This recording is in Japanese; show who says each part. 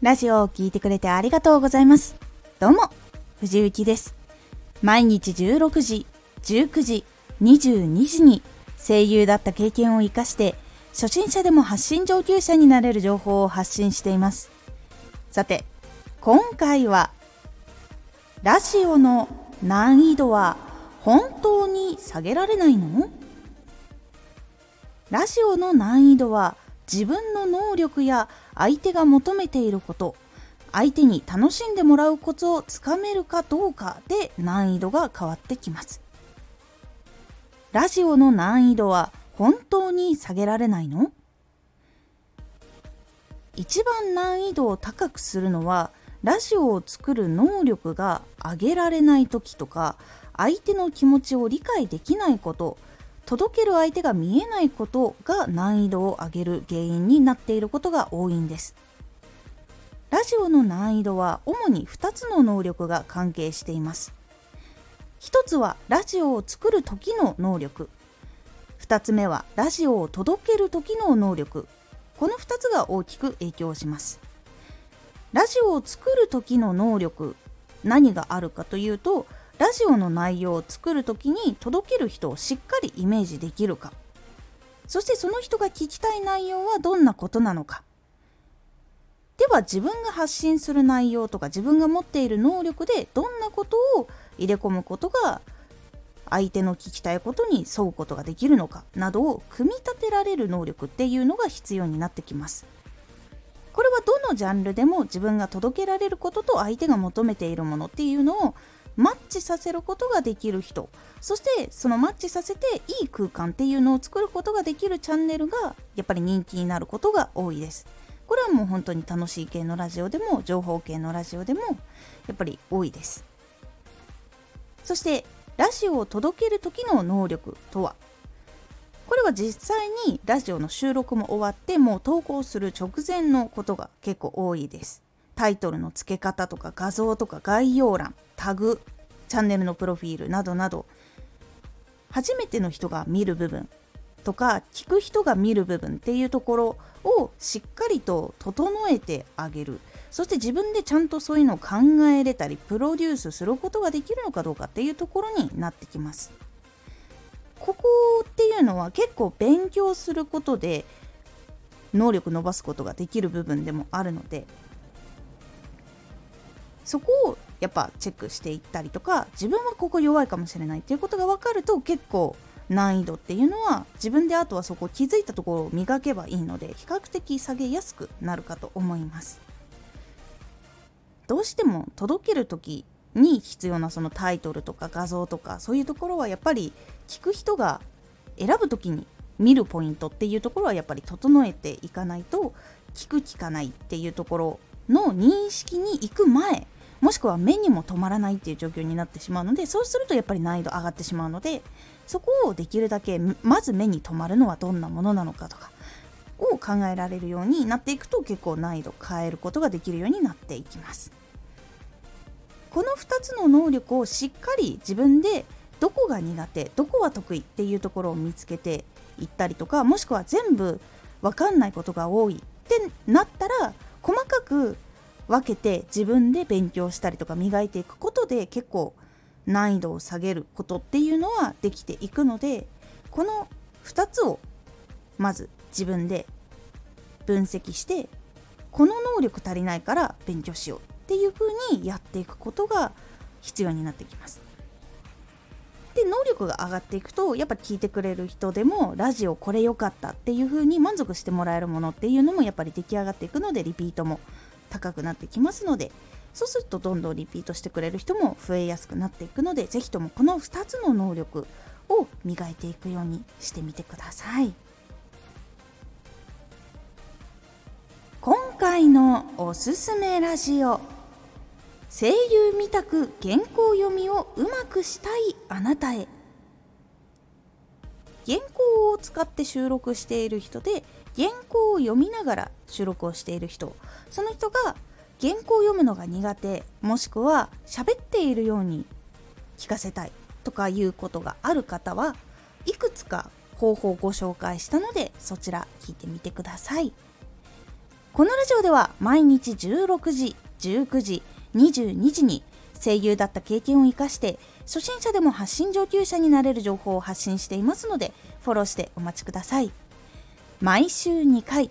Speaker 1: ラジオを聴いてくれてありがとうございます。どうも、藤幸です。毎日16時、19時、22時に声優だった経験を活かして、初心者でも発信上級者になれる情報を発信しています。さて、今回は、ラジオの難易度は本当に下げられないの？ラジオの難易度は自分の能力や相手が求めていること相手に楽しんでもらうコツをつかめるかどうかで難易度が変わってきます。ラジオの難易度は本当に下げられないの？一番難易度を高くするのはラジオを作る能力が上げられない時とか相手の気持ちを理解できないこと届ける相手が見えないことが難易度を上げる原因になっていることが多いんです。ラジオの難易度は主に2つの能力が関係しています。1つはラジオを作る時の能力。2つ目はラジオを届ける時の能力。この2つが大きく影響します。ラジオを作る時の能力何があるかというとラジオの内容を作る時に届ける人をしっかりイメージできるかそしてその人が聞きたい内容はどんなことなのかでは自分が発信する内容とか自分が持っている能力でどんなことを入れ込むことが相手の聞きたいことに沿うことができるのかなどを組み立てられる能力っていうのが必要になってきます。これはどのジャンルでも自分が届けられることと相手が求めているものっていうのをマッチさせることができる人。そしてそのマッチさせていい空間っていうのを作ることができるチャンネルがやっぱり人気になることが多いです。これはもう本当に楽しい系のラジオでも情報系のラジオでもやっぱり多いです。そしてラジオを届ける時の能力とは？これは実際にラジオの収録も終わってもう投稿する直前のことが結構多いです。タイトルの付け方とか画像とか概要欄タグチャンネルのプロフィールなどなど初めての人が見る部分とか聞く人が見る部分っていうところをしっかりと整えてあげる。そして自分でちゃんとそういうのを考えれたりプロデュースすることができるのかどうかっていうところになってきます。ここっていうのは結構勉強することで能力伸ばすことができる部分でもあるのでそこをやっぱチェックしていったりとか自分はここ弱いかもしれないっていうことが分かると結構難易度っていうのは自分であとはそこ気づいたところを磨けばいいので比較的下げやすくなるかと思います。どうしても届ける時に必要なそのタイトルとか画像とかそういうところはやっぱり聞く人が選ぶ時に見るポイントっていうところはやっぱり整えていかないと聞く聞かないっていうところの認識に行く前もしくは目にも止まらないっていう状況になってしまうのでそうするとやっぱり難易度上がってしまうのでそこをできるだけまず目に留まるのはどんなものなのかとかを考えられるようになっていくと結構難易度変えることができるようになっていきます。この2つの能力をしっかり自分でどこが苦手どこは得意っていうところを見つけていったりとかもしくは全部分かんないことが多いってなったら細かく分けて自分で勉強したりとか磨いていくことで結構難易度を下げることっていうのはできていくのでこの2つをまず自分で分析してこの能力足りないから勉強しようっていう風にやっていくことが必要になってきます。で能力が上がっていくとやっぱ聞いてくれる人でもラジオこれ良かったっていう風に満足してもらえるものっていうのもやっぱり出来上がっていくのでリピートも高くなってきますのでそうするとどんどんリピートしてくれる人も増えやすくなっていくので是非ともこの2つの能力を磨いていくようにしてみてください。今回のおすすめラジオ。声優みたく原稿読みをうまくしたいあなたへ。原稿を使って収録している人で原稿を読みながら収録をしている人。その人が原稿を読むのが苦手。もしくは喋っているように聞かせたいとかいうことがある方はいくつか方法をご紹介したのでそちら聞いてみてください。このラジオでは毎日16時19時22時に声優だった経験を生かして初心者でも発信上級者になれる情報を発信していますのでフォローしてお待ちください。毎週2回